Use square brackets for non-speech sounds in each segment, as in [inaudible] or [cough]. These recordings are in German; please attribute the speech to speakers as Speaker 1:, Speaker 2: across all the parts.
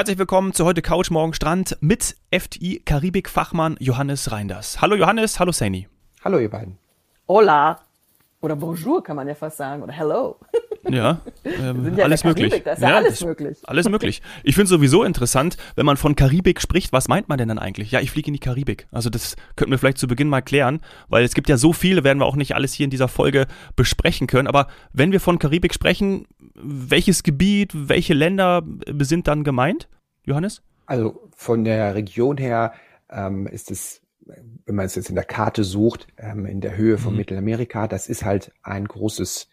Speaker 1: Herzlich willkommen zu heute Couch Morgen Strand mit FTI Karibik-Fachmann Johannes Reinders. Hallo Johannes, hallo Sani.
Speaker 2: Hallo ihr beiden.
Speaker 3: Hola. Oder Bonjour kann man ja fast sagen. Oder Hello.
Speaker 1: Ja, [laughs] ähm, ja alles möglich.
Speaker 3: Karibik, das ist ja, ja alles möglich.
Speaker 1: Alles möglich. Ich finde sowieso interessant, wenn man von Karibik spricht, was meint man denn dann eigentlich? Ja, ich fliege in die Karibik. Also das könnten wir vielleicht zu Beginn mal klären, weil es gibt ja so viele, werden wir auch nicht alles hier in dieser Folge besprechen können. Aber wenn wir von Karibik sprechen, welches Gebiet, welche Länder sind dann gemeint, Johannes?
Speaker 2: Also von der Region her ähm, ist es wenn man es jetzt in der Karte sucht, ähm, in der Höhe von mhm. Mittelamerika, das ist halt ein großes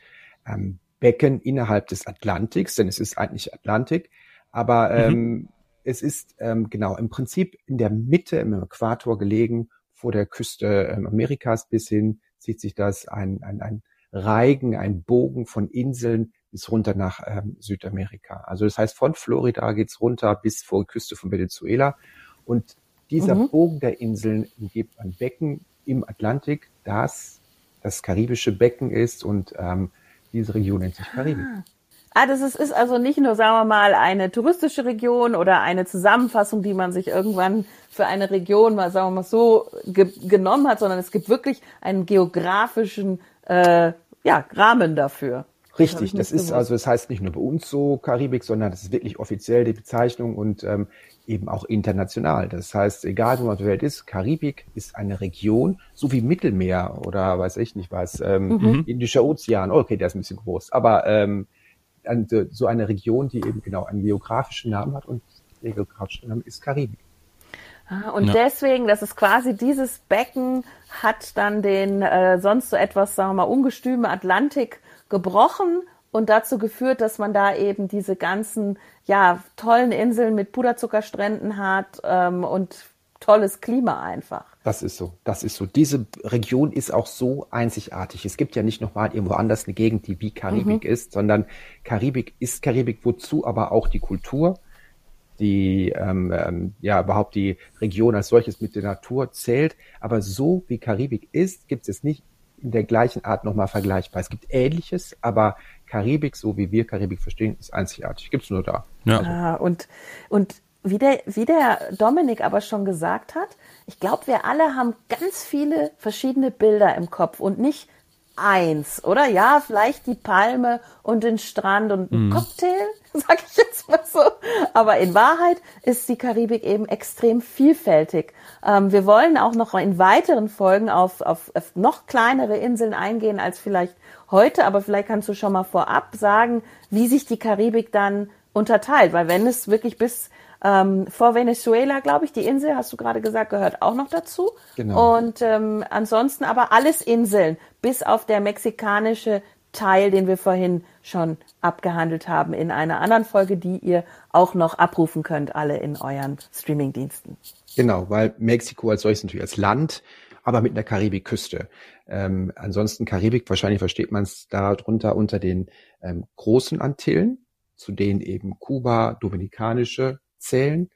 Speaker 2: ähm, Becken innerhalb des Atlantiks, denn es ist eigentlich Atlantik, aber mhm. ähm, es ist ähm, genau im Prinzip in der Mitte im Äquator gelegen, vor der Küste ähm, Amerikas bis hin sieht sich das ein, ein, ein Reigen, ein Bogen von Inseln bis runter nach ähm, Südamerika. Also das heißt, von Florida geht's runter bis vor die Küste von Venezuela. Und dieser mhm. Bogen der Inseln umgibt ein Becken im Atlantik, das das karibische Becken ist und ähm, diese Region nennt sich Karibik.
Speaker 3: Ah. Ah, das ist, ist also nicht nur, sagen wir mal, eine touristische Region oder eine Zusammenfassung, die man sich irgendwann für eine Region mal, sagen wir mal so, ge genommen hat, sondern es gibt wirklich einen geografischen äh, ja, Rahmen dafür.
Speaker 2: Richtig, das, das ist also, es das heißt nicht nur bei uns so Karibik, sondern das ist wirklich offiziell die Bezeichnung und ähm, eben auch international. Das heißt, egal wo man auf der Welt ist, Karibik ist eine Region, so wie Mittelmeer oder weiß ich nicht was, ähm, mhm. Indischer Ozean, okay, der ist ein bisschen groß, aber ähm, so eine Region, die eben genau einen geografischen Namen hat und der geografische Name ist Karibik.
Speaker 3: Ah, und ja. deswegen, das ist quasi dieses Becken hat dann den äh, sonst so etwas, sagen wir mal, ungestümen Atlantik gebrochen und dazu geführt, dass man da eben diese ganzen ja tollen Inseln mit Puderzuckerstränden hat ähm, und tolles Klima einfach.
Speaker 2: Das ist so, das ist so. Diese Region ist auch so einzigartig. Es gibt ja nicht nochmal irgendwo anders eine Gegend, die wie Karibik mhm. ist, sondern Karibik ist Karibik, wozu aber auch die Kultur, die ähm, ähm, ja überhaupt die Region als solches mit der Natur zählt. Aber so wie Karibik ist, gibt es nicht in der gleichen Art nochmal vergleichbar. Es gibt Ähnliches, aber Karibik, so wie wir Karibik verstehen, ist einzigartig. Gibt's nur da.
Speaker 3: Ja. Also. Ah, und, und wie der, wie der Dominik aber schon gesagt hat, ich glaube, wir alle haben ganz viele verschiedene Bilder im Kopf und nicht eins, oder? Ja, vielleicht die Palme und den Strand und ein mhm. Cocktail, [laughs] sag ich jetzt mal so. Aber in Wahrheit ist die Karibik eben extrem vielfältig. Ähm, wir wollen auch noch in weiteren Folgen auf, auf, auf noch kleinere Inseln eingehen als vielleicht heute, aber vielleicht kannst du schon mal vorab sagen, wie sich die Karibik dann unterteilt, weil wenn es wirklich bis ähm, vor Venezuela, glaube ich, die Insel, hast du gerade gesagt, gehört auch noch dazu. Genau. Und ähm, ansonsten aber alles Inseln, bis auf der mexikanische Teil, den wir vorhin schon abgehandelt haben in einer anderen Folge, die ihr auch noch abrufen könnt, alle in euren Streamingdiensten.
Speaker 2: Genau, weil Mexiko als solches natürlich als Land, aber mit einer Karibikküste. Ähm, ansonsten Karibik, wahrscheinlich versteht man es darunter unter den ähm, großen Antillen, zu denen eben Kuba, Dominikanische zählen.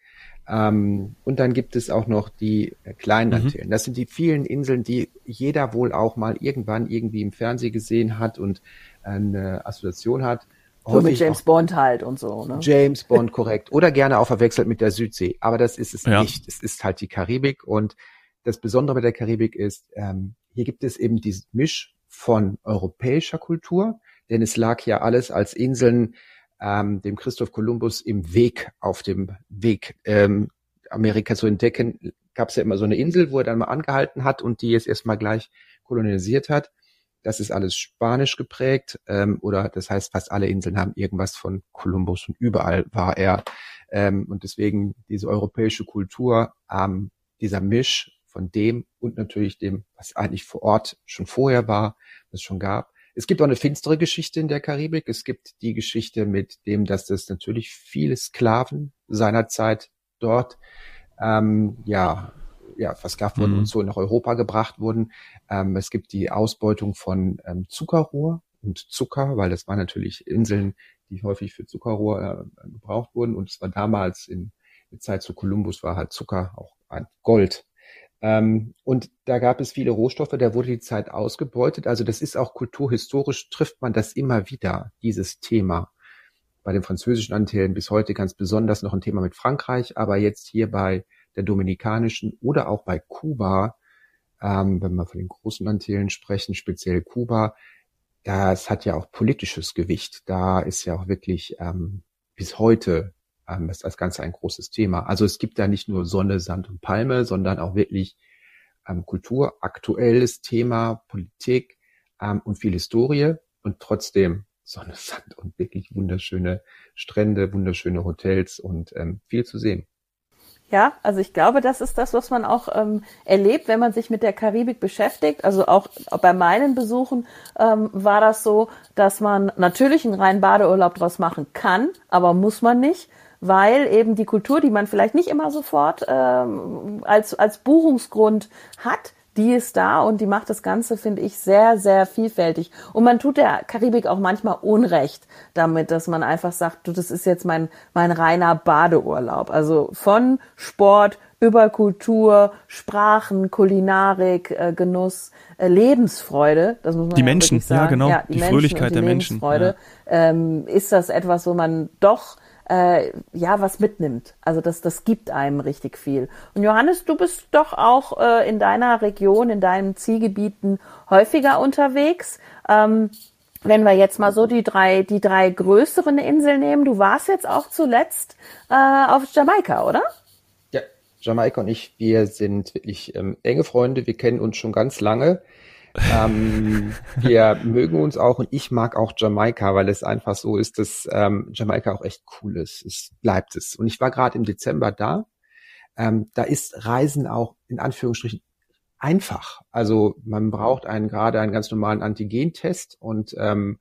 Speaker 2: Ähm, und dann gibt es auch noch die äh, kleinen mhm. Antillen. Das sind die vielen Inseln, die jeder wohl auch mal irgendwann irgendwie im Fernsehen gesehen hat und eine Assoziation hat.
Speaker 3: So mit James Bond halt und so, ne?
Speaker 2: James Bond, [laughs] korrekt. Oder gerne auch verwechselt mit der Südsee. Aber das ist es ja. nicht. Es ist halt die Karibik. Und das Besondere bei der Karibik ist, ähm, hier gibt es eben diesen Misch von europäischer Kultur, denn es lag ja alles als Inseln ähm, dem Christoph Kolumbus im Weg, auf dem Weg, ähm, Amerika zu entdecken, gab es ja immer so eine Insel, wo er dann mal angehalten hat und die jetzt erstmal gleich kolonialisiert hat. Das ist alles spanisch geprägt, ähm, oder das heißt, fast alle Inseln haben irgendwas von Kolumbus und überall war er. Ähm, und deswegen diese europäische Kultur, ähm, dieser Misch von dem und natürlich dem, was eigentlich vor Ort schon vorher war, was es schon gab, es gibt auch eine finstere Geschichte in der Karibik. Es gibt die Geschichte mit dem, dass es natürlich viele Sklaven seinerzeit dort ähm, ja ja versklavt wurden mhm. und so nach Europa gebracht wurden. Ähm, es gibt die Ausbeutung von ähm, Zuckerrohr und Zucker, weil das waren natürlich Inseln, die häufig für Zuckerrohr äh, gebraucht wurden. Und es war damals in der Zeit zu Kolumbus war halt Zucker auch ein Gold ähm, und da gab es viele Rohstoffe, da wurde die Zeit ausgebeutet. Also das ist auch kulturhistorisch, trifft man das immer wieder, dieses Thema. bei den französischen Antillen bis heute ganz besonders noch ein Thema mit Frankreich, aber jetzt hier bei der dominikanischen oder auch bei Kuba, ähm, wenn wir von den großen Antillen sprechen, speziell Kuba, das hat ja auch politisches Gewicht. Da ist ja auch wirklich ähm, bis heute ähm, ist das Ganze ein großes Thema. Also es gibt da nicht nur Sonne, Sand und Palme, sondern auch wirklich ähm, Kultur, aktuelles Thema, Politik ähm, und viel Historie und trotzdem Sonne, [laughs] Sand und wirklich wunderschöne Strände, wunderschöne Hotels und ähm, viel zu sehen.
Speaker 3: Ja, also ich glaube, das ist das, was man auch ähm, erlebt, wenn man sich mit der Karibik beschäftigt. Also auch, bei meinen Besuchen ähm, war das so, dass man natürlich einen reinen Badeurlaub draus machen kann, aber muss man nicht, weil eben die Kultur, die man vielleicht nicht immer sofort ähm, als, als Buchungsgrund hat, die ist da und die macht das Ganze, finde ich, sehr, sehr vielfältig. Und man tut der Karibik auch manchmal Unrecht damit, dass man einfach sagt, du, das ist jetzt mein, mein reiner Badeurlaub. Also von Sport über Kultur, Sprachen, Kulinarik, äh, Genuss, äh, Lebensfreude, das muss man
Speaker 1: die ja Menschen,
Speaker 3: sagen.
Speaker 1: ja genau, ja, die, die Fröhlichkeit die der Menschen,
Speaker 3: ja. ähm, ist das etwas, wo man doch äh, ja was mitnimmt. Also das, das gibt einem richtig viel. Und Johannes, du bist doch auch äh, in deiner Region, in deinen Zielgebieten häufiger unterwegs. Ähm, wenn wir jetzt mal so die drei, die drei größeren Inseln nehmen, du warst jetzt auch zuletzt äh, auf Jamaika, oder?
Speaker 2: Ja, Jamaika und ich, wir sind wirklich ähm, enge Freunde, wir kennen uns schon ganz lange. Ähm, wir mögen uns auch und ich mag auch Jamaika, weil es einfach so ist, dass ähm, Jamaika auch echt cool ist. Es bleibt es. Und ich war gerade im Dezember da. Ähm, da ist Reisen auch in Anführungsstrichen einfach. Also man braucht einen gerade einen ganz normalen Antigentest und ähm,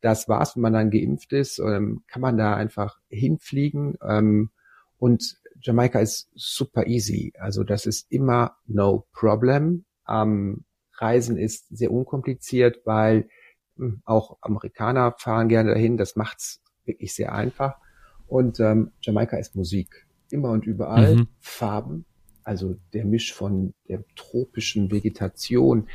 Speaker 2: das war's, wenn man dann geimpft ist, ähm, kann man da einfach hinfliegen. Ähm, und Jamaika ist super easy. Also das ist immer no problem. Ähm, Reisen ist sehr unkompliziert, weil hm, auch Amerikaner fahren gerne dahin. Das macht's wirklich sehr einfach. Und ähm, Jamaika ist Musik. Immer und überall. Mhm. Farben. Also der Misch von der tropischen Vegetation,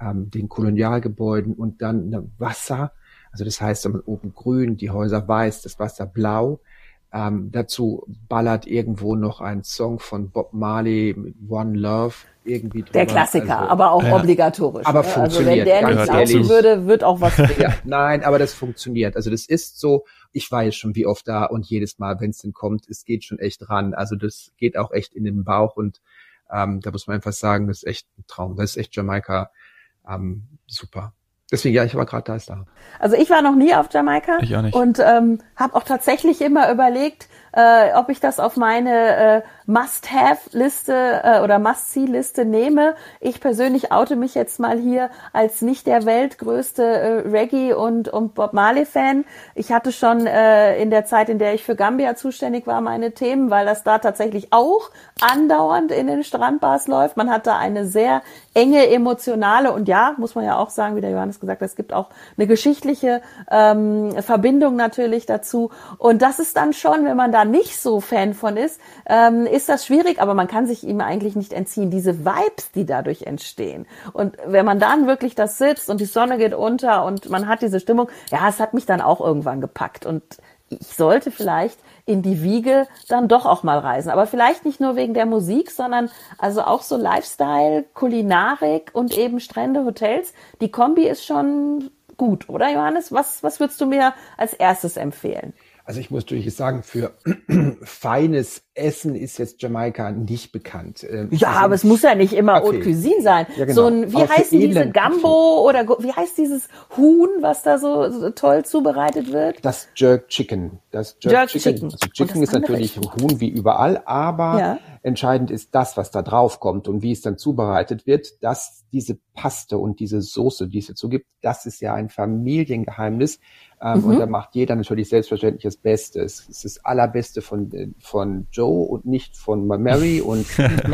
Speaker 2: ähm, den Kolonialgebäuden und dann Wasser. Also das heißt, oben grün, die Häuser weiß, das Wasser blau. Ähm, dazu ballert irgendwo noch ein Song von Bob Marley mit One Love irgendwie
Speaker 3: drüber. Der Klassiker, also, aber auch ja. obligatorisch.
Speaker 2: Aber ne? funktioniert.
Speaker 3: Also wenn der nicht laufen würde, wird auch was [laughs]
Speaker 2: ja, Nein, aber das funktioniert. Also das ist so, ich war jetzt schon wie oft da und jedes Mal, wenn es denn kommt, es geht schon echt ran. Also das geht auch echt in den Bauch und ähm, da muss man einfach sagen, das ist echt ein Traum. Das ist echt Jamaika ähm, super. Deswegen, ja, ich war gerade da, ist da.
Speaker 3: Also ich war noch nie auf Jamaika.
Speaker 1: Ich auch nicht.
Speaker 3: Und ähm, habe auch tatsächlich immer überlegt, äh, ob ich das auf meine äh, Must-Have-Liste äh, oder Must-See-Liste nehme. Ich persönlich oute mich jetzt mal hier als nicht der weltgrößte äh, Reggae- und, und Bob Marley-Fan. Ich hatte schon äh, in der Zeit, in der ich für Gambia zuständig war, meine Themen, weil das da tatsächlich auch andauernd in den Strandbars läuft. Man hat da eine sehr enge emotionale und ja, muss man ja auch sagen, wie der Johannes gesagt hat, es gibt auch eine geschichtliche ähm, Verbindung natürlich dazu. Und das ist dann schon, wenn man da nicht so Fan von ist, ähm, ist das schwierig, aber man kann sich ihm eigentlich nicht entziehen. Diese Vibes, die dadurch entstehen. Und wenn man dann wirklich das sitzt und die Sonne geht unter und man hat diese Stimmung, ja, es hat mich dann auch irgendwann gepackt. Und ich sollte vielleicht in die Wiege dann doch auch mal reisen. Aber vielleicht nicht nur wegen der Musik, sondern also auch so Lifestyle, Kulinarik und eben Strände, Hotels. Die Kombi ist schon gut, oder Johannes? Was, was würdest du mir als erstes empfehlen?
Speaker 2: Also ich muss natürlich sagen, für [clears throat] feines Essen ist jetzt Jamaika nicht bekannt.
Speaker 3: Ähm, ja, also, aber es muss ja nicht immer okay. Haute Cuisine sein. Ja, genau. So ein, wie heißt diese Gambo oder wie heißt dieses Huhn, was da so, so, toll zubereitet wird?
Speaker 2: Das Jerk Chicken. Das Jerk, Jerk Chicken. Chicken. Also Chicken ist natürlich Huhn wie überall, aber ja. entscheidend ist das, was da drauf kommt und wie es dann zubereitet wird. Dass diese Paste und diese Soße, die es dazu gibt, das ist ja ein Familiengeheimnis ähm, mhm. Und da macht jeder natürlich selbstverständlich das Beste. Es ist das Allerbeste von, von Joe und nicht von Mary. Und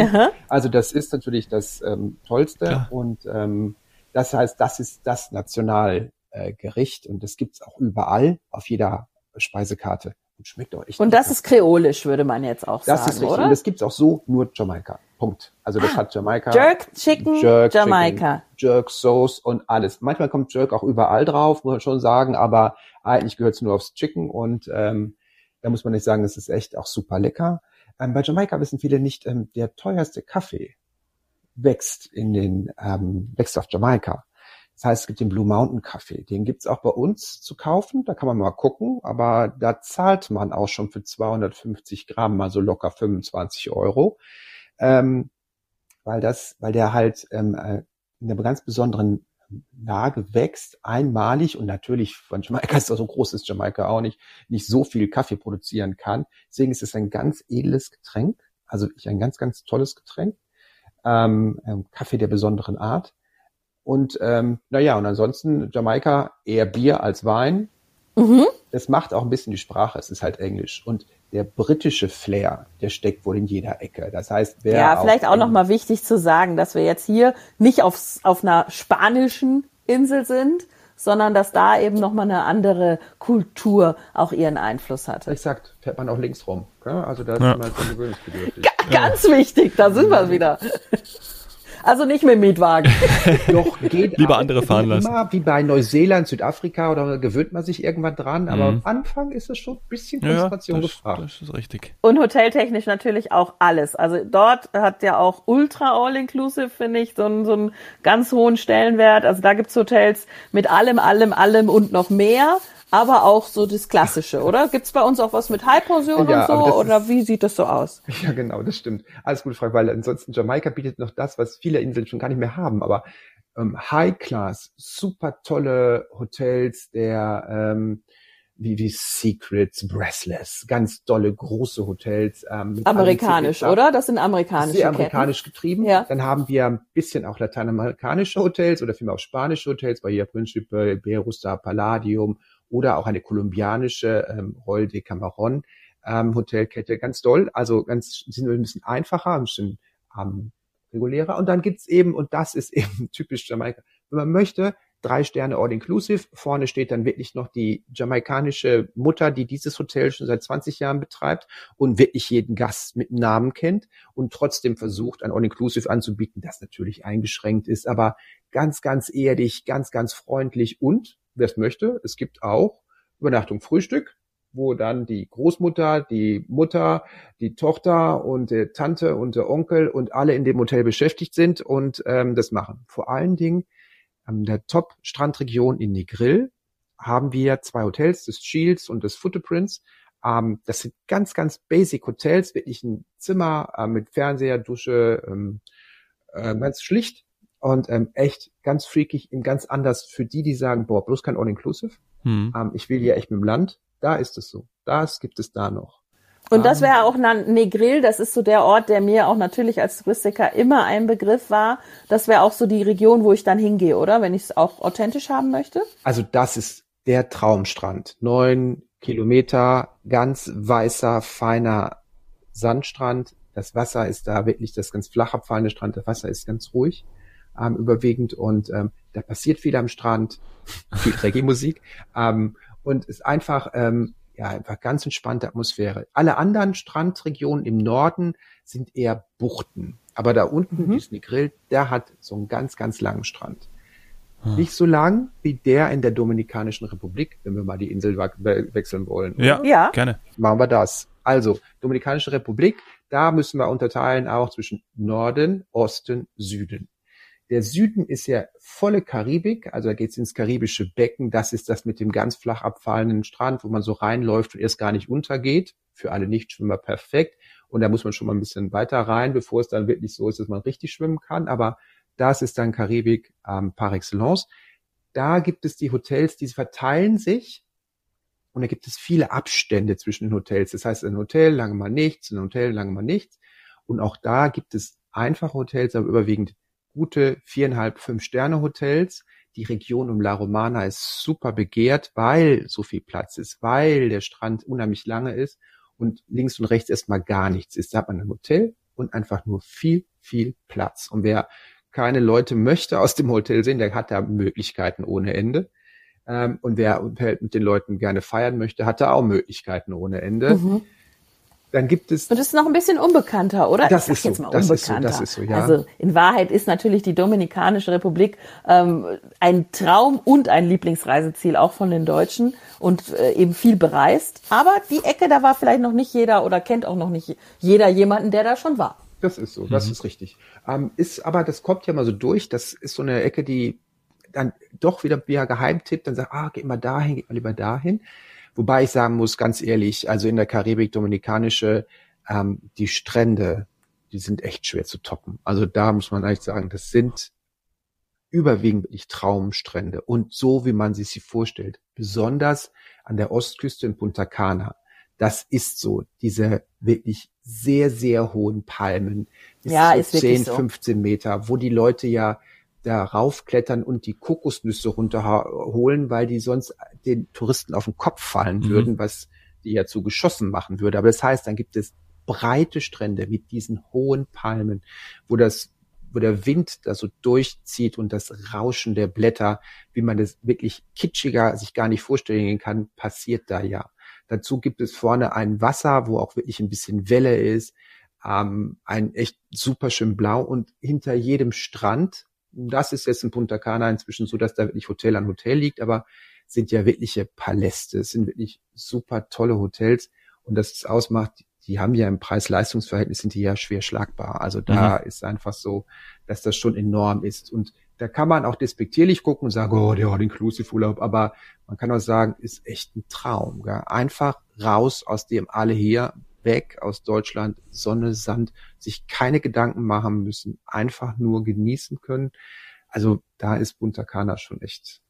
Speaker 2: [laughs] also das ist natürlich das ähm, Tollste. Klar. Und ähm, das heißt, das ist das Nationalgericht. Äh, und das gibt's auch überall auf jeder Speisekarte.
Speaker 3: Und schmeckt auch echt. Und das ist kreolisch, würde man jetzt auch
Speaker 2: das
Speaker 3: sagen.
Speaker 2: Das ist richtig. Oder? Und das gibt's auch so nur Jamaika. Punkt. Also das ah, hat Jamaika.
Speaker 3: Jerk Chicken, Jerk Jamaika.
Speaker 2: Chicken, Jerk Sauce und alles. Manchmal kommt Jerk auch überall drauf, muss man schon sagen, aber eigentlich gehört es nur aufs Chicken und ähm, da muss man nicht sagen, das ist echt auch super lecker. Ähm, bei Jamaika wissen viele nicht, ähm, der teuerste Kaffee wächst in den, ähm, wächst auf Jamaika. Das heißt, es gibt den Blue Mountain Kaffee. Den gibt's auch bei uns zu kaufen. Da kann man mal gucken. Aber da zahlt man auch schon für 250 Gramm mal so locker 25 Euro. Ähm, weil das, weil der halt ähm, äh, in einer ganz besonderen Lage wächst, einmalig und natürlich von Jamaika ist [laughs] so groß ist Jamaika auch nicht, nicht so viel Kaffee produzieren kann. Deswegen ist es ein ganz edles Getränk, also ein ganz, ganz tolles Getränk. Ähm, ähm, Kaffee der besonderen Art. Und ähm, naja, und ansonsten Jamaika eher Bier als Wein. Mhm. Das macht auch ein bisschen die Sprache, es ist halt Englisch. Und der britische Flair, der steckt wohl in jeder Ecke. Das heißt, wer
Speaker 3: ja, vielleicht auch, nochmal wichtig zu sagen, dass wir jetzt hier nicht aufs, auf einer spanischen Insel sind, sondern dass da eben nochmal eine andere Kultur auch ihren Einfluss hatte.
Speaker 2: Exakt, fährt man auch links rum. Also da ist ja. man gewöhnungsbedürftig.
Speaker 3: Ganz wichtig, da sind wir wieder. [laughs] Also nicht mit dem Mietwagen. [laughs]
Speaker 1: Doch, geht Lieber andere fahren lassen. Immer
Speaker 2: wie bei Neuseeland, Südafrika oder gewöhnt man sich irgendwann dran. Aber mhm. am Anfang ist es schon ein bisschen Konzentration
Speaker 1: ja, das,
Speaker 2: gefragt.
Speaker 1: Das ist richtig.
Speaker 3: Und hoteltechnisch natürlich auch alles. Also dort hat ja auch Ultra All-Inclusive, finde ich, so einen, so einen ganz hohen Stellenwert. Also da gibt's Hotels mit allem, allem, allem und noch mehr aber auch so das Klassische, oder? Gibt's bei uns auch was mit High-Pension ja, und so? Oder ist, wie sieht das so aus? [laughs]
Speaker 2: Ja, genau, das stimmt. Alles gute Frage, weil ansonsten Jamaika bietet noch das, was viele Inseln schon gar nicht mehr haben. Aber ähm, High-Class, super tolle Hotels, der ähm, wie, wie Secrets, Breathless, ganz dolle große Hotels.
Speaker 3: Ähm, Amerikanisch, oder? Das sind amerikanische
Speaker 2: Sehr amerikanisch Ketten. getrieben. Ja. Dann haben wir ein bisschen auch lateinamerikanische Hotels oder vielmehr auch spanische Hotels, Bahia Principe, Berusta, Palladium oder auch eine kolumbianische ähm, Roll de Cameron ähm, Hotelkette. Ganz doll, also ganz sind ein bisschen einfacher, ein bisschen ähm, regulärer. Und dann gibt's eben, und das ist [laughs] eben typisch Jamaika, wenn man möchte, drei Sterne All Inclusive. Vorne steht dann wirklich noch die jamaikanische Mutter, die dieses Hotel schon seit 20 Jahren betreibt und wirklich jeden Gast mit Namen kennt und trotzdem versucht, ein All Inclusive anzubieten, das natürlich eingeschränkt ist, aber ganz, ganz erdig, ganz, ganz freundlich und wer es möchte. Es gibt auch Übernachtung Frühstück, wo dann die Großmutter, die Mutter, die Tochter und die Tante und der Onkel und alle in dem Hotel beschäftigt sind und ähm, das machen. Vor allen Dingen an der Top-Strandregion in Negril haben wir zwei Hotels, das Shields und das Footprints. Ähm, das sind ganz, ganz basic Hotels, wirklich ein Zimmer äh, mit Fernseher, Dusche, ähm, äh, ganz schlicht und ähm, echt ganz freakig, ganz anders für die, die sagen, boah, bloß kein All-Inclusive. Hm. Ähm, ich will hier echt mit dem Land. Da ist es so. Das gibt es da noch.
Speaker 3: Und das wäre auch Negril, das ist so der Ort, der mir auch natürlich als Touristiker immer ein Begriff war. Das wäre auch so die Region, wo ich dann hingehe, oder? Wenn ich es auch authentisch haben möchte?
Speaker 2: Also das ist der Traumstrand. Neun Kilometer, ganz weißer, feiner Sandstrand. Das Wasser ist da wirklich das ganz flach abfallende Strand. Das Wasser ist ganz ruhig ähm, überwiegend und ähm, da passiert viel am Strand, [laughs] viel Reggae-Musik ähm, und ist einfach ähm, ja einfach ganz entspannte Atmosphäre. Alle anderen Strandregionen im Norden sind eher Buchten, aber da unten mhm. Disney Grill, der hat so einen ganz ganz langen Strand. Hm. Nicht so lang wie der in der Dominikanischen Republik, wenn wir mal die Insel wechseln wollen.
Speaker 1: Ja, ja, gerne.
Speaker 2: Machen wir das. Also, Dominikanische Republik, da müssen wir unterteilen auch zwischen Norden, Osten, Süden. Der Süden ist ja volle Karibik, also da geht's ins karibische Becken. Das ist das mit dem ganz flach abfallenden Strand, wo man so reinläuft und erst gar nicht untergeht. Für alle Nichtschwimmer perfekt. Und da muss man schon mal ein bisschen weiter rein, bevor es dann wirklich so ist, dass man richtig schwimmen kann. Aber das ist dann Karibik ähm, par excellence. Da gibt es die Hotels, die verteilen sich und da gibt es viele Abstände zwischen den Hotels. Das heißt, ein Hotel lange mal nichts, ein Hotel lange mal nichts. Und auch da gibt es einfache Hotels, aber überwiegend gute viereinhalb, fünf Sterne Hotels. Die Region um La Romana ist super begehrt, weil so viel Platz ist, weil der Strand unheimlich lange ist und links und rechts erstmal gar nichts ist. Da hat man ein Hotel und einfach nur viel, viel Platz. Und wer keine Leute möchte aus dem Hotel sehen, der hat da Möglichkeiten ohne Ende. Ähm, und wer mit den Leuten gerne feiern möchte, hat da auch Möglichkeiten ohne Ende. Mhm. Dann gibt es.
Speaker 3: Und das ist noch ein bisschen unbekannter, oder?
Speaker 2: Das ist jetzt so, mal das unbekannter. Ist so, das ist so, ja.
Speaker 3: Also in Wahrheit ist natürlich die Dominikanische Republik ähm, ein Traum und ein Lieblingsreiseziel auch von den Deutschen und äh, eben viel bereist. Aber die Ecke, da war vielleicht noch nicht jeder oder kennt auch noch nicht jeder jemanden, der da schon war.
Speaker 2: Das ist so, das mhm. ist richtig. Ähm, ist aber, das kommt ja mal so durch. Das ist so eine Ecke, die dann doch wieder via Geheimtipp dann sagt, ah, geht mal dahin, geht mal lieber dahin. Wobei ich sagen muss, ganz ehrlich, also in der Karibik, Dominikanische, ähm, die Strände, die sind echt schwer zu toppen. Also da muss man eigentlich sagen, das sind überwiegend wirklich Traumstrände und so, wie man sich sie vorstellt. Besonders an der Ostküste in Punta Cana. Das ist so, diese wirklich sehr, sehr hohen Palmen,
Speaker 3: bis ja, zu 10,
Speaker 2: so. 15 Meter, wo die Leute ja da raufklettern und die Kokosnüsse runterholen, weil die sonst den Touristen auf den Kopf fallen mhm. würden, was die ja zu geschossen machen würde. Aber das heißt, dann gibt es breite Strände mit diesen hohen Palmen, wo das wo der Wind da so durchzieht und das Rauschen der Blätter, wie man das wirklich kitschiger sich gar nicht vorstellen kann, passiert da ja. Dazu gibt es vorne ein Wasser, wo auch wirklich ein bisschen Welle ist, ähm, ein echt super schön blau und hinter jedem Strand das ist jetzt in Punta Cana inzwischen so, dass da wirklich Hotel an Hotel liegt, aber sind ja wirkliche Paläste, es sind wirklich super tolle Hotels und das es ausmacht, die haben ja im Preis-Leistungs-Verhältnis sind die ja schwer schlagbar. Also da mhm. ist einfach so, dass das schon enorm ist und da kann man auch despektierlich gucken und sagen, oh, der hat Inclusive Urlaub, aber man kann auch sagen, ist echt ein Traum. Gell? Einfach raus aus dem alle hier, weg aus Deutschland, Sonne, Sand, sich keine Gedanken machen müssen, einfach nur genießen können. Also da ist Punta Cana schon echt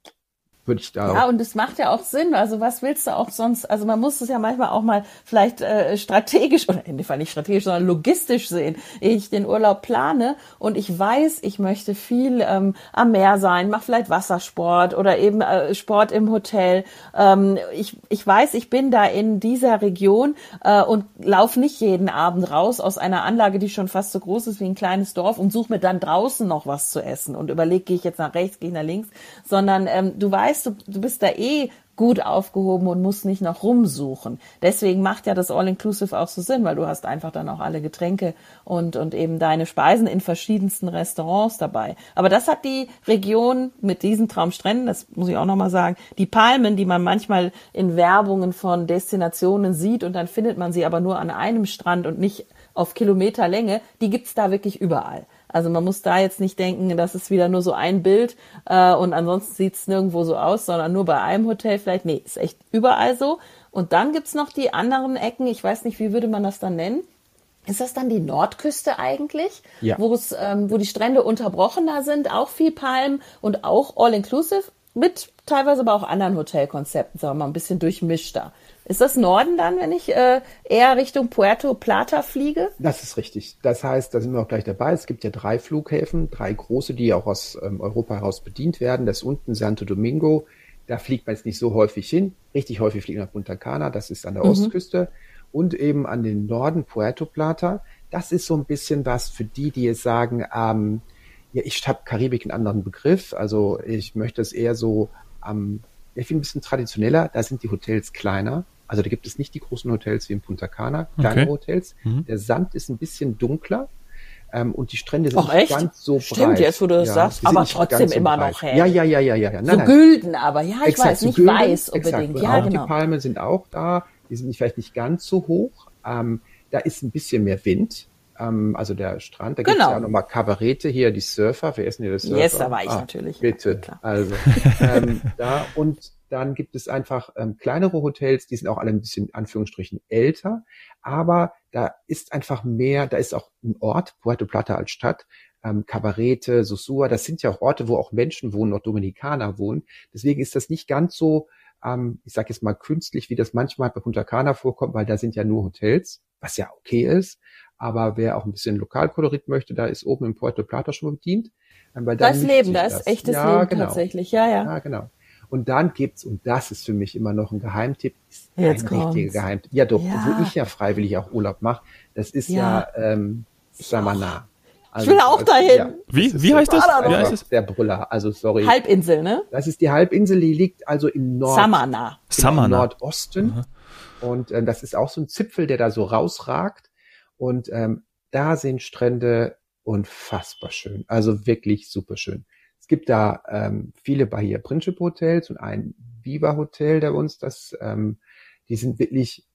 Speaker 2: würde ich da.
Speaker 3: Ja, und es macht ja auch Sinn. Also was willst du auch sonst? Also man muss es ja manchmal auch mal vielleicht äh, strategisch oder in dem Fall nicht strategisch, sondern logistisch sehen. Ich den Urlaub plane und ich weiß, ich möchte viel ähm, am Meer sein, mach vielleicht Wassersport oder eben äh, Sport im Hotel. Ähm, ich, ich weiß, ich bin da in dieser Region äh, und laufe nicht jeden Abend raus aus einer Anlage, die schon fast so groß ist wie ein kleines Dorf und suche mir dann draußen noch was zu essen und überlege, gehe ich jetzt nach rechts, gehe ich nach links, sondern ähm, du weißt, weißt, du, du bist da eh gut aufgehoben und musst nicht noch rumsuchen. Deswegen macht ja das All-Inclusive auch so Sinn, weil du hast einfach dann auch alle Getränke und, und eben deine Speisen in verschiedensten Restaurants dabei. Aber das hat die Region mit diesen Traumstränden, das muss ich auch nochmal sagen, die Palmen, die man manchmal in Werbungen von Destinationen sieht und dann findet man sie aber nur an einem Strand und nicht auf Kilometerlänge, die gibt's da wirklich überall. Also man muss da jetzt nicht denken, das ist wieder nur so ein Bild äh, und ansonsten sieht's nirgendwo so aus, sondern nur bei einem Hotel vielleicht. Nee, ist echt überall so. Und dann gibt's noch die anderen Ecken, ich weiß nicht, wie würde man das dann nennen? Ist das dann die Nordküste eigentlich,
Speaker 2: ja.
Speaker 3: wo es, ähm, wo die Strände unterbrochener sind, auch viel Palmen und auch all-inclusive mit teilweise aber auch anderen Hotelkonzepten, sagen wir mal, ein bisschen durchmischter. Ist das Norden dann, wenn ich äh, eher Richtung Puerto Plata fliege?
Speaker 2: Das ist richtig. Das heißt, da sind wir auch gleich dabei. Es gibt ja drei Flughäfen, drei große, die auch aus ähm, Europa heraus bedient werden. Das unten Santo Domingo. Da fliegt man jetzt nicht so häufig hin. Richtig häufig fliegt man nach Punta Cana. Das ist an der mhm. Ostküste. Und eben an den Norden Puerto Plata. Das ist so ein bisschen was für die, die jetzt sagen, ähm, ja, ich habe Karibik einen anderen Begriff. Also ich möchte es eher so am, ähm, ich finde ein bisschen traditioneller. Da sind die Hotels kleiner also da gibt es nicht die großen Hotels wie in Punta Cana, kleine okay. Hotels. Mhm. Der Sand ist ein bisschen dunkler. Ähm, und die Strände sind
Speaker 3: Ach, nicht
Speaker 2: ganz so
Speaker 3: Stimmt, breit. Stimmt, jetzt wo du das ja, sagst, aber trotzdem so immer breit. noch
Speaker 2: hell. Ja, ja, ja, ja, ja. Nein,
Speaker 3: so gülden aber, ja, ich
Speaker 2: exakt,
Speaker 3: weiß,
Speaker 2: so
Speaker 3: nicht
Speaker 2: gülden,
Speaker 3: weiß unbedingt.
Speaker 2: Exakt.
Speaker 3: Ja,
Speaker 2: auch
Speaker 3: genau.
Speaker 2: die Palmen sind auch da, die sind vielleicht nicht ganz so hoch. Ähm, da ist ein bisschen mehr Wind. Ähm, also der Strand, da genau. gibt es ja auch nochmal Kabarette hier, die Surfer, wer essen hier das Surfer?
Speaker 3: Yes, da war ich ah, natürlich.
Speaker 2: Bitte, ja, also ähm, [laughs] da und dann gibt es einfach ähm, kleinere Hotels, die sind auch alle ein bisschen Anführungsstrichen älter, aber da ist einfach mehr, da ist auch ein Ort, Puerto Plata als Stadt, ähm, Cabarete, Sosua, das sind ja auch Orte, wo auch Menschen wohnen, auch Dominikaner wohnen. Deswegen ist das nicht ganz so, ähm, ich sage jetzt mal künstlich, wie das manchmal bei Punta Cana vorkommt, weil da sind ja nur Hotels, was ja okay ist. Aber wer auch ein bisschen Lokalkolorit möchte, da ist oben im Puerto Plata schon bedient.
Speaker 3: Ähm, weil da ist Leben, da ist echtes ja, Leben genau. tatsächlich, ja, ja.
Speaker 2: Ja, genau. Und dann gibt's, und das ist für mich immer noch ein Geheimtipp, ist
Speaker 3: Jetzt
Speaker 2: ein
Speaker 3: kommt's.
Speaker 2: richtiger Geheimtipp. Ja, doch, ja. wo ich ja freiwillig auch Urlaub mache, das ist ja, ja ähm, Samana.
Speaker 3: Also, ich will auch dahin. Ja,
Speaker 1: wie? Wie heißt das? Wie heißt
Speaker 2: das? Der Brüller, also sorry.
Speaker 3: Halbinsel, ne?
Speaker 2: Das ist die Halbinsel, die liegt also im Nord.
Speaker 3: Samana.
Speaker 2: Samana. Nordosten. Und ähm, das ist auch so ein Zipfel, der da so rausragt. Und ähm, da sind Strände unfassbar schön. Also wirklich super schön. Es gibt da ähm, viele Bahia Principe Hotels und ein Viva Hotel der uns, das, ähm, die sind wirklich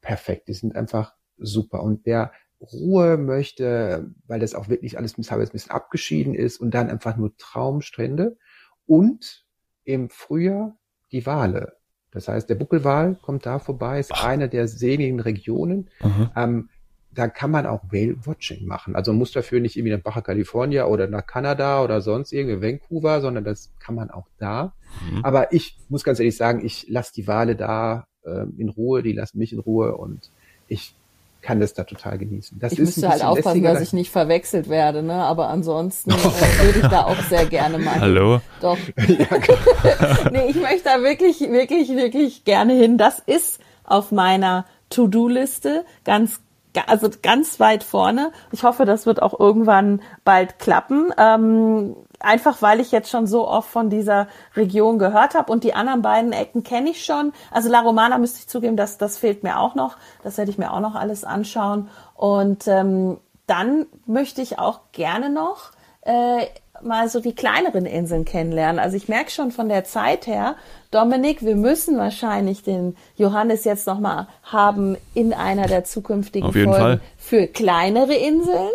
Speaker 2: perfekt. Die sind einfach super. Und wer Ruhe möchte, weil das auch wirklich alles teilweise ein bisschen abgeschieden ist und dann einfach nur Traumstrände und im Frühjahr die Wale. Das heißt, der Buckelwal kommt da vorbei, ist Ach. eine der seligen Regionen. Mhm. Ähm, da kann man auch Whale-Watching machen. Also man muss dafür nicht irgendwie nach Baja California oder nach Kanada oder sonst irgendwie Vancouver, sondern das kann man auch da. Mhm. Aber ich muss ganz ehrlich sagen, ich lasse die Wale da äh, in Ruhe, die lassen mich in Ruhe und ich kann das da total genießen. Das
Speaker 3: ich ist müsste halt aufpassen, dass ich nicht verwechselt werde, ne? Aber ansonsten [laughs] äh, würde ich da auch sehr gerne mal.
Speaker 1: Hallo.
Speaker 3: Doch. [laughs] [laughs] nee, ich möchte da wirklich, wirklich, wirklich gerne hin. Das ist auf meiner To-Do-Liste ganz also ganz weit vorne. Ich hoffe, das wird auch irgendwann bald klappen. Ähm, einfach weil ich jetzt schon so oft von dieser Region gehört habe und die anderen beiden Ecken kenne ich schon. Also La Romana müsste ich zugeben, dass das fehlt mir auch noch. Das werde ich mir auch noch alles anschauen. Und ähm, dann möchte ich auch gerne noch äh, mal so die kleineren Inseln kennenlernen. Also ich merke schon von der Zeit her, Dominik, wir müssen wahrscheinlich den Johannes jetzt noch mal haben in einer der zukünftigen
Speaker 1: Folgen Fall.
Speaker 3: für kleinere Inseln,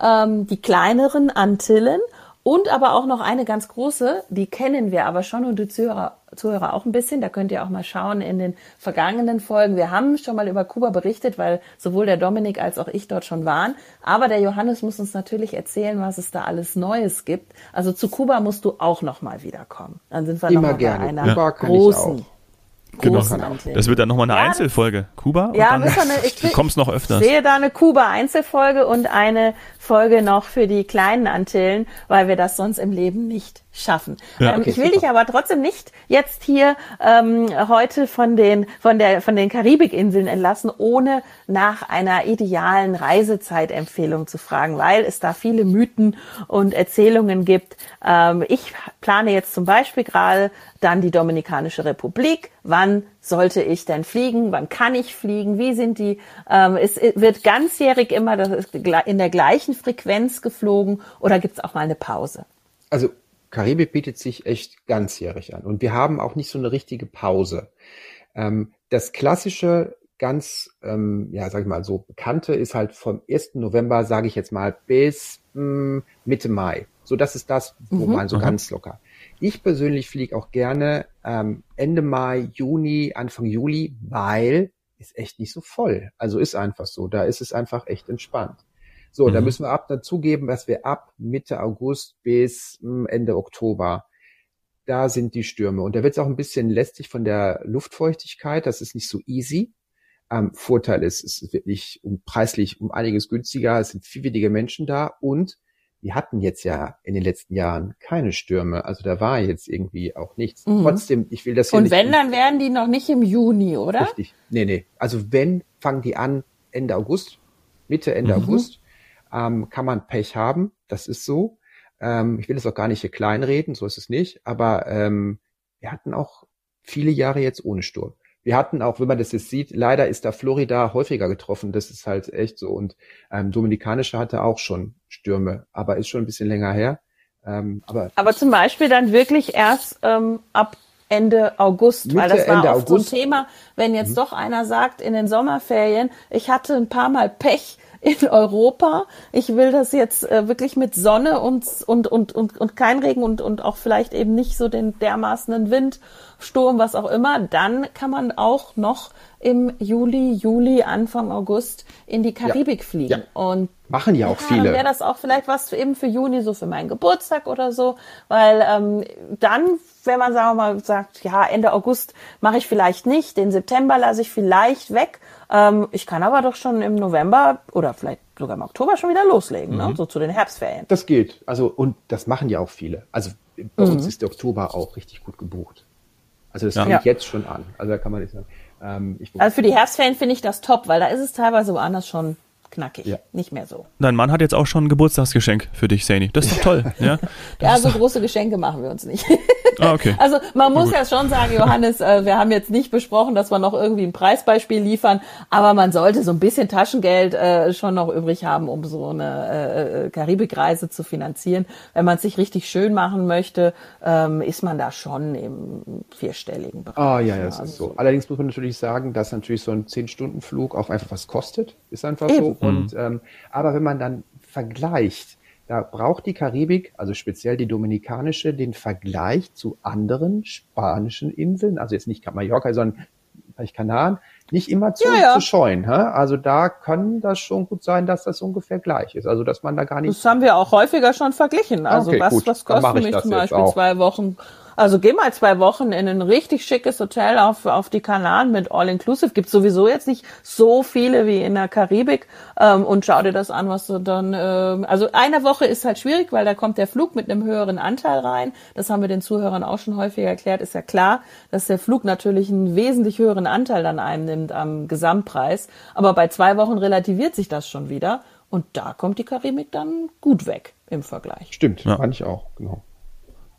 Speaker 3: ähm, die kleineren Antillen und aber auch noch eine ganz große, die kennen wir aber schon und die Zuhörer, Zuhörer auch ein bisschen. Da könnt ihr auch mal schauen in den vergangenen Folgen. Wir haben schon mal über Kuba berichtet, weil sowohl der Dominik als auch ich dort schon waren. Aber der Johannes muss uns natürlich erzählen, was es da alles Neues gibt. Also zu Kuba musst du auch noch mal wiederkommen. Dann sind wir
Speaker 2: Immer
Speaker 3: noch mal
Speaker 2: gerne.
Speaker 3: bei einer
Speaker 2: Kuba
Speaker 3: großen
Speaker 1: Genau. Das wird dann nochmal eine ja, Einzelfolge. Kuba?
Speaker 3: Ja, dann, eine, [laughs]
Speaker 1: ich, du kommst noch öfter.
Speaker 3: Ich sehe da eine Kuba-Einzelfolge und eine Folge noch für die kleinen Antillen, weil wir das sonst im Leben nicht schaffen. Ja, ähm, okay, ich will super. dich aber trotzdem nicht jetzt hier ähm, heute von den von der von den Karibikinseln entlassen, ohne nach einer idealen Reisezeitempfehlung zu fragen, weil es da viele Mythen und Erzählungen gibt. Ähm, ich plane jetzt zum Beispiel gerade dann die Dominikanische Republik. Wann sollte ich denn fliegen? Wann kann ich fliegen? Wie sind die? Ähm, es wird ganzjährig immer in der gleichen Frequenz geflogen oder gibt es auch mal eine Pause?
Speaker 2: Also Karibik bietet sich echt ganzjährig an. Und wir haben auch nicht so eine richtige Pause. Ähm, das klassische, ganz, ähm, ja, sag ich mal, so bekannte ist halt vom 1. November, sage ich jetzt mal, bis mh, hm, Mitte Mai. So, das ist das, wo mhm. man so mhm. ganz locker. Ich persönlich fliege auch gerne ähm, Ende Mai, Juni, Anfang Juli, weil ist echt nicht so voll. Also ist einfach so. Da ist es einfach echt entspannt. So, mhm. da müssen wir ab dazugeben, dass wir ab Mitte August bis hm, Ende Oktober, da sind die Stürme. Und da wird es auch ein bisschen lästig von der Luftfeuchtigkeit. Das ist nicht so easy. Ähm, Vorteil ist, es ist wirklich um, preislich um einiges günstiger. Es sind viel weniger Menschen da und wir hatten jetzt ja in den letzten Jahren keine Stürme. Also da war jetzt irgendwie auch nichts. Mhm. Trotzdem, ich will das hier
Speaker 3: Und
Speaker 2: nicht
Speaker 3: wenn, dann werden die noch nicht im Juni, oder?
Speaker 2: Richtig. Nee, nee. Also wenn, fangen die an Ende August, Mitte, Ende mhm. August ähm, kann man Pech haben. Das ist so. Ähm, ich will es auch gar nicht hier kleinreden, so ist es nicht. Aber ähm, wir hatten auch viele Jahre jetzt ohne Sturm. Wir hatten auch, wenn man das jetzt sieht, leider ist da Florida häufiger getroffen. Das ist halt echt so. Und ähm, Dominikanische hatte auch schon Stürme, aber ist schon ein bisschen länger her. Ähm, aber,
Speaker 3: aber zum Beispiel dann wirklich erst ähm, ab Ende August, Mitte, weil das war Ende oft August. so ein Thema, wenn jetzt mhm. doch einer sagt in den Sommerferien, ich hatte ein paar Mal Pech, in Europa. Ich will das jetzt äh, wirklich mit Sonne und, und, und, und, und kein Regen und, und auch vielleicht eben nicht so den dermaßenen Wind, Sturm, was auch immer. Dann kann man auch noch im Juli, Juli, Anfang August in die Karibik ja, fliegen. Ja. Und
Speaker 2: machen ja auch ja, viele.
Speaker 3: Wäre das auch vielleicht was für, eben für Juni, so für meinen Geburtstag oder so, weil ähm, dann, wenn man sagen wir mal sagt, ja Ende August mache ich vielleicht nicht, den September lasse ich vielleicht weg ähm, ich kann aber doch schon im November oder vielleicht sogar im Oktober schon wieder loslegen, ne? mhm. ne? so zu den Herbstferien.
Speaker 2: Das geht. Also, und das machen ja auch viele. Also bei mhm. uns ist der Oktober auch richtig gut gebucht. Also das ja. fängt jetzt schon an. Also da kann man nicht sagen.
Speaker 3: Ähm, also für die Herbstferien finde ich das top, weil da ist es teilweise woanders schon knackig. Ja. Nicht mehr so.
Speaker 1: Dein Mann hat jetzt auch schon ein Geburtstagsgeschenk für dich, Sani. Das ist doch toll. [laughs] ja,
Speaker 3: ja so große Geschenke machen wir uns nicht. [laughs]
Speaker 1: Ah, okay. [laughs]
Speaker 3: Also man muss ja schon sagen, Johannes, äh, wir haben jetzt nicht besprochen, dass wir noch irgendwie ein Preisbeispiel liefern, aber man sollte so ein bisschen Taschengeld äh, schon noch übrig haben, um so eine äh, Karibikreise zu finanzieren. Wenn man es sich richtig schön machen möchte, ähm, ist man da schon im vierstelligen
Speaker 2: Bereich. Ah ja, ja das also ist so. Allerdings muss man natürlich sagen, dass natürlich so ein Zehn-Stunden-Flug auch einfach was kostet. Ist einfach Eben. so. Und ähm, aber wenn man dann vergleicht, da braucht die Karibik, also speziell die dominikanische, den Vergleich zu anderen spanischen Inseln, also jetzt nicht Mallorca, sondern vielleicht Kanaren, nicht immer zu, ja, ja. zu scheuen. Hä? Also da kann das schon gut sein, dass das ungefähr gleich ist. Also dass man da gar nicht.
Speaker 3: Das haben wir auch häufiger schon verglichen. Also okay, was, gut, was kostet mich zum Beispiel zwei Wochen also geh mal zwei Wochen in ein richtig schickes Hotel auf, auf die Kanaren mit All-Inclusive. Gibt sowieso jetzt nicht so viele wie in der Karibik. Ähm, und schau dir das an, was du dann. Ähm, also eine Woche ist halt schwierig, weil da kommt der Flug mit einem höheren Anteil rein. Das haben wir den Zuhörern auch schon häufig erklärt. Ist ja klar, dass der Flug natürlich einen wesentlich höheren Anteil dann einnimmt am Gesamtpreis. Aber bei zwei Wochen relativiert sich das schon wieder. Und da kommt die Karibik dann gut weg im Vergleich.
Speaker 2: Stimmt, ja. fand ich auch, genau.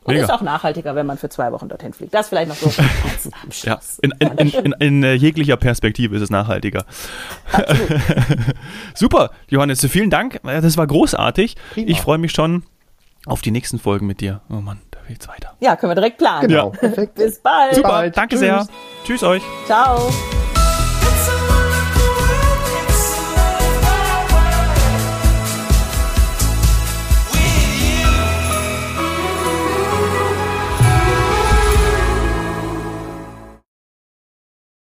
Speaker 3: Und Mega. ist auch nachhaltiger, wenn man für zwei Wochen dorthin fliegt. Das vielleicht noch so [laughs]
Speaker 1: ja, in, in, in, in, in äh, jeglicher Perspektive ist es nachhaltiger. [laughs] Super, Johannes, vielen Dank. Äh, das war großartig. Prima. Ich freue mich schon auf die nächsten Folgen mit dir. Oh Mann, da geht's weiter.
Speaker 3: Ja, können wir direkt planen.
Speaker 2: Genau, perfekt.
Speaker 3: Bis bald.
Speaker 1: Super, danke Tschüss. sehr. Tschüss euch.
Speaker 3: Ciao.